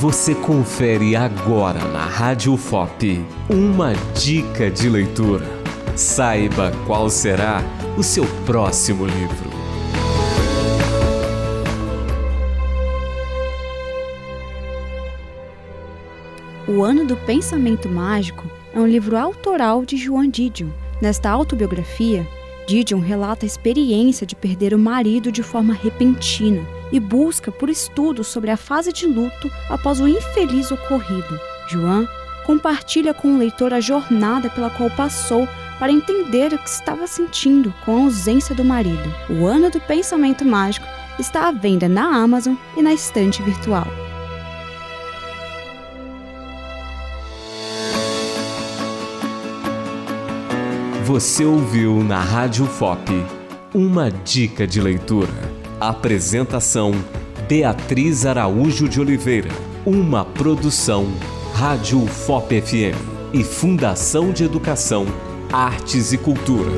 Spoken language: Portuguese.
Você confere agora na Rádio FOP uma dica de leitura. Saiba qual será o seu próximo livro. O Ano do Pensamento Mágico é um livro autoral de Joan Didion. Nesta autobiografia, Didion relata a experiência de perder o marido de forma repentina e busca por estudos sobre a fase de luto após o infeliz ocorrido. Joan compartilha com o leitor a jornada pela qual passou para entender o que estava sentindo com a ausência do marido. O Ano do Pensamento Mágico está à venda na Amazon e na estante virtual. Você ouviu na Rádio FOP uma dica de leitura. Apresentação Beatriz Araújo de Oliveira. Uma produção Rádio FOP FM e Fundação de Educação, Artes e Cultura.